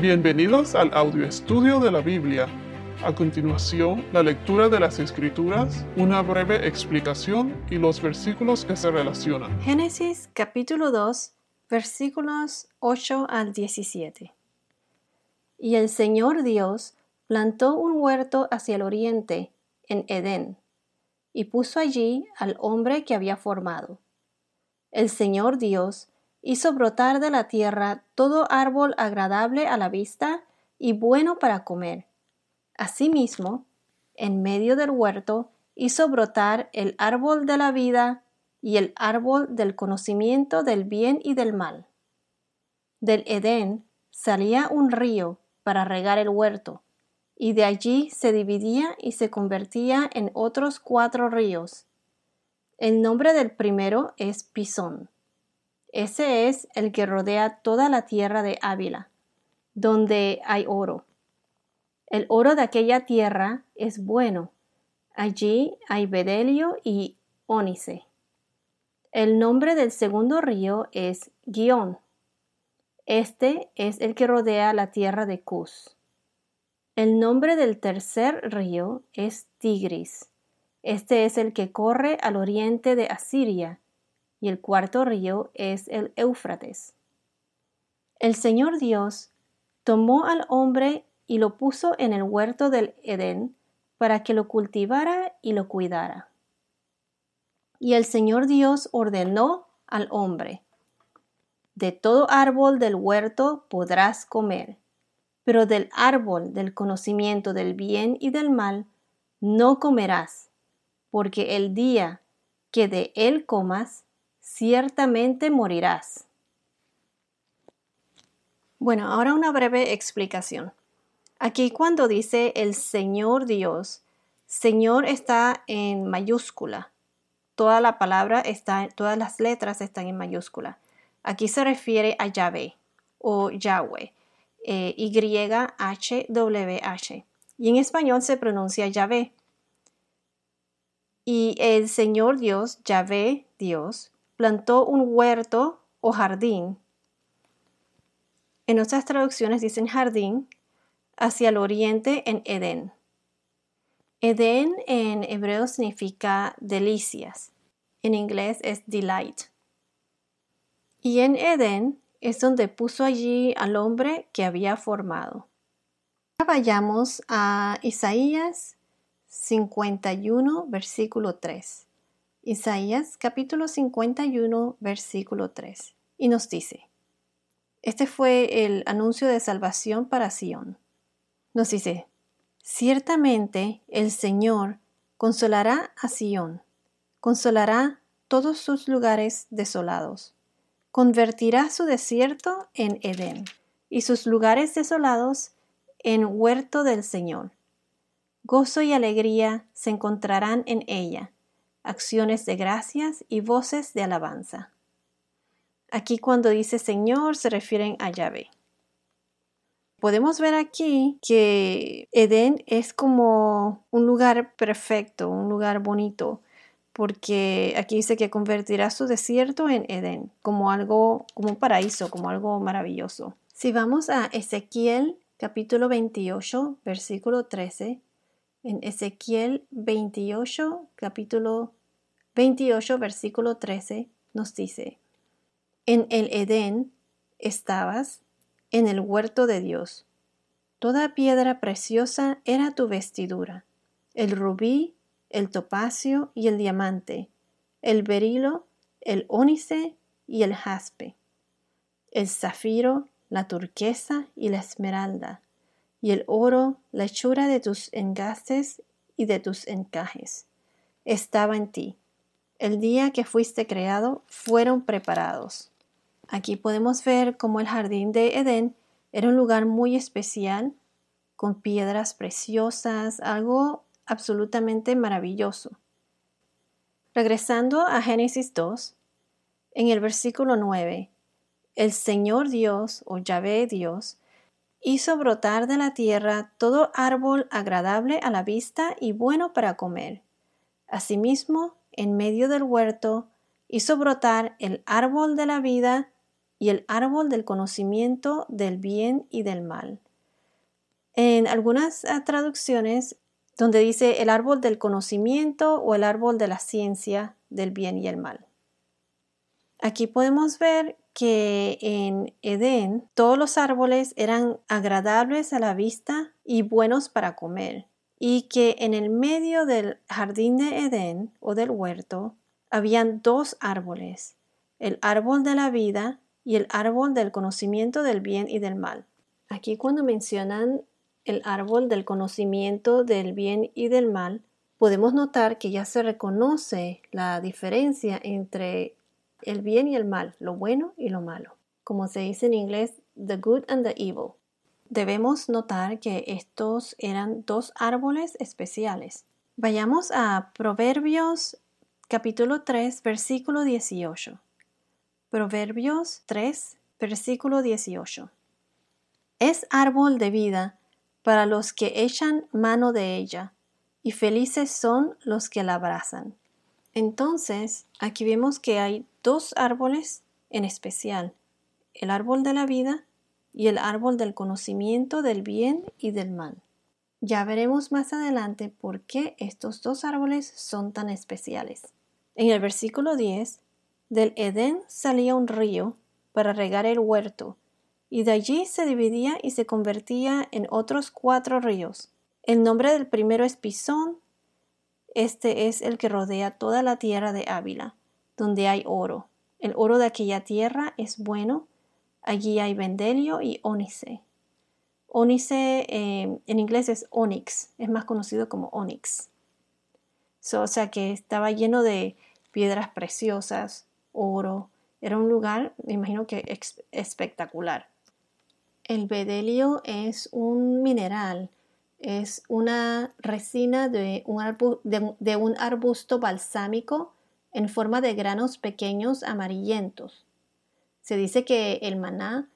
Bienvenidos al audio estudio de la Biblia. A continuación, la lectura de las Escrituras, una breve explicación y los versículos que se relacionan. Génesis capítulo 2, versículos 8 al 17. Y el Señor Dios plantó un huerto hacia el oriente, en Edén, y puso allí al hombre que había formado. El Señor Dios hizo brotar de la tierra todo árbol agradable a la vista y bueno para comer. Asimismo, en medio del huerto hizo brotar el árbol de la vida y el árbol del conocimiento del bien y del mal. Del Edén salía un río para regar el huerto, y de allí se dividía y se convertía en otros cuatro ríos. El nombre del primero es Pisón ese es el que rodea toda la tierra de Ávila, donde hay oro. El oro de aquella tierra es bueno. Allí hay bedelio y ónice. El nombre del segundo río es Guión. Este es el que rodea la tierra de Cus. El nombre del tercer río es Tigris. Este es el que corre al oriente de Asiria y el cuarto río es el Éufrates. El Señor Dios tomó al hombre y lo puso en el huerto del Edén para que lo cultivara y lo cuidara. Y el Señor Dios ordenó al hombre, de todo árbol del huerto podrás comer, pero del árbol del conocimiento del bien y del mal no comerás, porque el día que de él comas, ciertamente morirás. Bueno, ahora una breve explicación. Aquí cuando dice el Señor Dios, Señor está en mayúscula. Toda la palabra está, todas las letras están en mayúscula. Aquí se refiere a Yahvé o Yahweh, eh, Y-H-W-H. Y en español se pronuncia Yahvé. Y el Señor Dios, Yahvé Dios, plantó un huerto o jardín. En otras traducciones dicen jardín hacia el oriente en Edén. Edén en hebreo significa delicias. En inglés es delight. Y en Edén es donde puso allí al hombre que había formado. vayamos a Isaías 51, versículo 3. Isaías capítulo 51 versículo 3. Y nos dice, este fue el anuncio de salvación para Sión. Nos dice, ciertamente el Señor consolará a Sión, consolará todos sus lugares desolados, convertirá su desierto en Edén y sus lugares desolados en huerto del Señor. Gozo y alegría se encontrarán en ella acciones de gracias y voces de alabanza. Aquí cuando dice Señor se refieren a Yahvé. Podemos ver aquí que Edén es como un lugar perfecto, un lugar bonito, porque aquí dice que convertirá su desierto en Edén, como algo, como un paraíso, como algo maravilloso. Si vamos a Ezequiel capítulo 28, versículo 13, en Ezequiel 28, capítulo 28, versículo 13, nos dice, En el Edén estabas, en el huerto de Dios. Toda piedra preciosa era tu vestidura, el rubí, el topacio y el diamante, el berilo, el ónice y el jaspe, el zafiro, la turquesa y la esmeralda, y el oro, la hechura de tus engastes y de tus encajes, estaba en ti el día que fuiste creado fueron preparados. Aquí podemos ver cómo el jardín de Edén era un lugar muy especial, con piedras preciosas, algo absolutamente maravilloso. Regresando a Génesis 2, en el versículo 9, el Señor Dios o Yahvé Dios hizo brotar de la tierra todo árbol agradable a la vista y bueno para comer. Asimismo, en medio del huerto, hizo brotar el árbol de la vida y el árbol del conocimiento del bien y del mal. En algunas ah, traducciones donde dice el árbol del conocimiento o el árbol de la ciencia del bien y el mal. Aquí podemos ver que en Edén todos los árboles eran agradables a la vista y buenos para comer, y que en el medio del jardín de Edén o del huerto habían dos árboles, el árbol de la vida y el árbol del conocimiento del bien y del mal. Aquí cuando mencionan el árbol del conocimiento del bien y del mal, podemos notar que ya se reconoce la diferencia entre el bien y el mal, lo bueno y lo malo. Como se dice en inglés, the good and the evil. Debemos notar que estos eran dos árboles especiales. Vayamos a Proverbios capítulo 3, versículo 18. Proverbios 3, versículo 18. Es árbol de vida para los que echan mano de ella, y felices son los que la abrazan. Entonces, aquí vemos que hay dos árboles en especial, el árbol de la vida y el árbol del conocimiento del bien y del mal. Ya veremos más adelante por qué estos dos árboles son tan especiales. En el versículo 10, del Edén salía un río para regar el huerto, y de allí se dividía y se convertía en otros cuatro ríos. El nombre del primero es Pisón, este es el que rodea toda la tierra de Ávila, donde hay oro. El oro de aquella tierra es bueno, allí hay bendelio y ónice. Ónice eh, en inglés es onyx, es más conocido como onyx. o sea que estaba lleno de piedras preciosas, oro. Era un lugar, me imagino que espectacular. El bedelio es un mineral, es una resina de un arbusto balsámico en forma de granos pequeños amarillentos. Se dice que el maná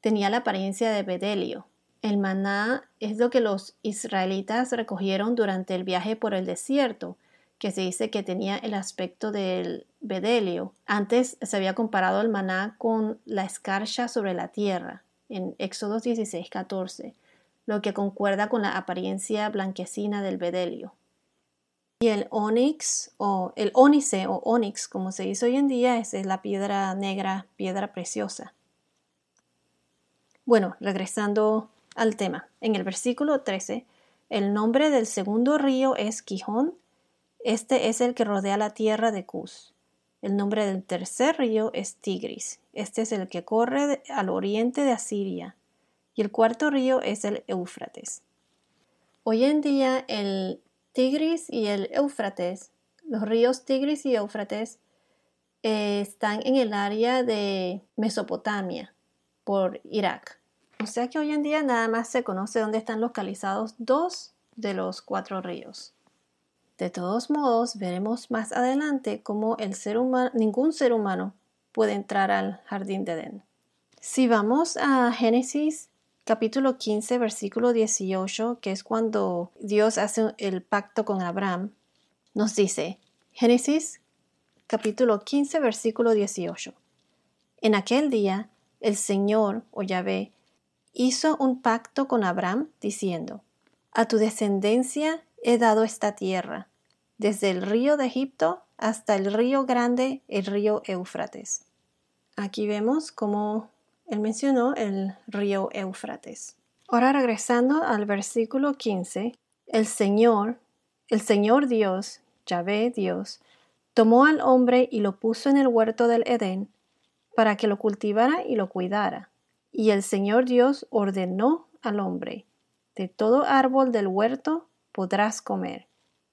tenía la apariencia de bedelio. El maná es lo que los israelitas recogieron durante el viaje por el desierto que se dice que tenía el aspecto del bedelio. Antes se había comparado el maná con la escarcha sobre la tierra, en Éxodo 16, 14, lo que concuerda con la apariencia blanquecina del bedelio. Y el onix o el ónice o onix, como se dice hoy en día, es la piedra negra, piedra preciosa. Bueno, regresando al tema. En el versículo 13, el nombre del segundo río es Quijón este es el que rodea la tierra de Cus. El nombre del tercer río es Tigris. Este es el que corre al oriente de Asiria. Y el cuarto río es el Éufrates. Hoy en día el Tigris y el Éufrates, los ríos Tigris y Éufrates, eh, están en el área de Mesopotamia, por Irak. O sea que hoy en día nada más se conoce dónde están localizados dos de los cuatro ríos. De todos modos, veremos más adelante cómo ningún ser humano puede entrar al jardín de Edén. Si vamos a Génesis capítulo 15, versículo 18, que es cuando Dios hace el pacto con Abraham, nos dice, Génesis capítulo 15, versículo 18. En aquel día, el Señor, o Yahvé, hizo un pacto con Abraham, diciendo, A tu descendencia he dado esta tierra, desde el río de Egipto hasta el río grande, el río Éufrates. Aquí vemos cómo él mencionó el río Éufrates. Ahora regresando al versículo 15, el Señor, el Señor Dios, Yahvé Dios, tomó al hombre y lo puso en el huerto del Edén para que lo cultivara y lo cuidara. Y el Señor Dios ordenó al hombre, de todo árbol del huerto podrás comer,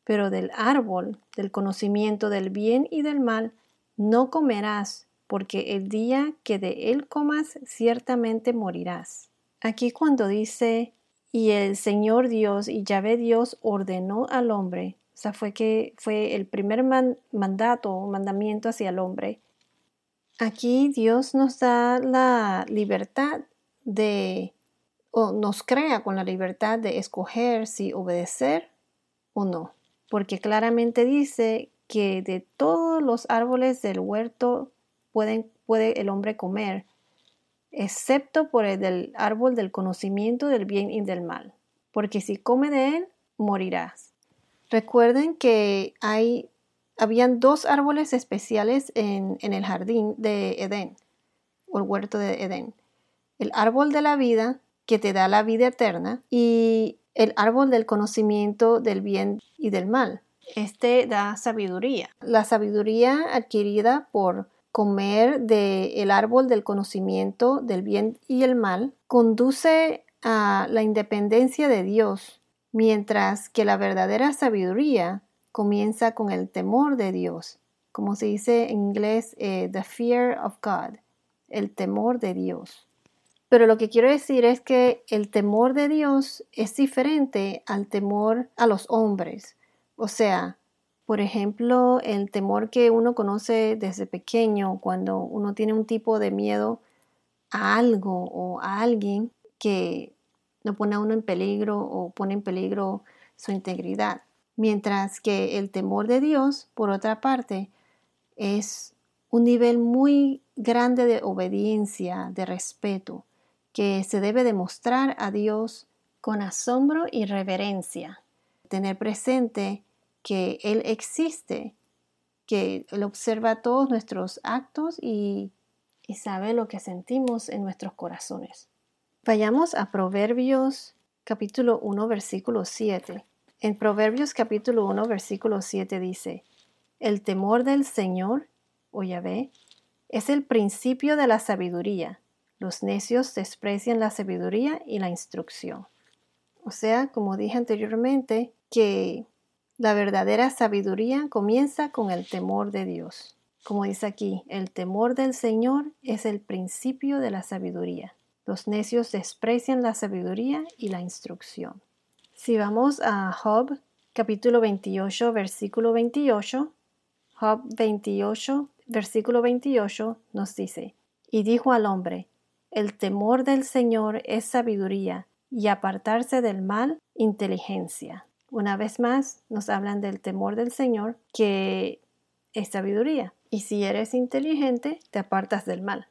pero del árbol del conocimiento del bien y del mal no comerás, porque el día que de él comas ciertamente morirás. Aquí cuando dice y el Señor Dios y Yahvé Dios ordenó al hombre, o sea, fue que fue el primer mandato o mandamiento hacia el hombre. Aquí Dios nos da la libertad de, o nos crea con la libertad de escoger si obedecer o no porque claramente dice que de todos los árboles del huerto puede el hombre comer, excepto por el del árbol del conocimiento del bien y del mal, porque si come de él, morirás. Recuerden que hay, habían dos árboles especiales en, en el jardín de Edén, o el huerto de Edén. El árbol de la vida, que te da la vida eterna, y el árbol del conocimiento del bien y del mal. Este da sabiduría. La sabiduría adquirida por comer del árbol del conocimiento del bien y el mal conduce a la independencia de Dios, mientras que la verdadera sabiduría comienza con el temor de Dios, como se dice en inglés, eh, the fear of God, el temor de Dios. Pero lo que quiero decir es que el temor de Dios es diferente al temor a los hombres. O sea, por ejemplo, el temor que uno conoce desde pequeño, cuando uno tiene un tipo de miedo a algo o a alguien que lo pone a uno en peligro o pone en peligro su integridad. Mientras que el temor de Dios, por otra parte, es un nivel muy grande de obediencia, de respeto que se debe demostrar a Dios con asombro y reverencia. Tener presente que Él existe, que Él observa todos nuestros actos y, y sabe lo que sentimos en nuestros corazones. Vayamos a Proverbios capítulo 1 versículo 7. En Proverbios capítulo 1 versículo 7 dice, El temor del Señor, o Yahvé, es el principio de la sabiduría los necios desprecian la sabiduría y la instrucción. O sea, como dije anteriormente, que la verdadera sabiduría comienza con el temor de Dios. Como dice aquí, el temor del Señor es el principio de la sabiduría. Los necios desprecian la sabiduría y la instrucción. Si vamos a Job capítulo 28 versículo 28, Job 28 versículo 28 nos dice, y dijo al hombre, el temor del Señor es sabiduría y apartarse del mal, inteligencia. Una vez más, nos hablan del temor del Señor, que es sabiduría. Y si eres inteligente, te apartas del mal.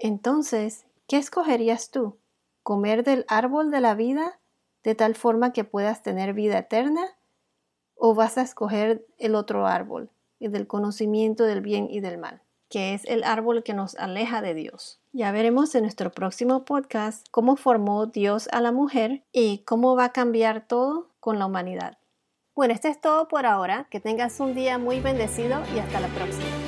Entonces, ¿qué escogerías tú? ¿Comer del árbol de la vida de tal forma que puedas tener vida eterna? ¿O vas a escoger el otro árbol, el del conocimiento del bien y del mal? Que es el árbol que nos aleja de Dios. Ya veremos en nuestro próximo podcast cómo formó Dios a la mujer y cómo va a cambiar todo con la humanidad. Bueno, esto es todo por ahora. Que tengas un día muy bendecido y hasta la próxima.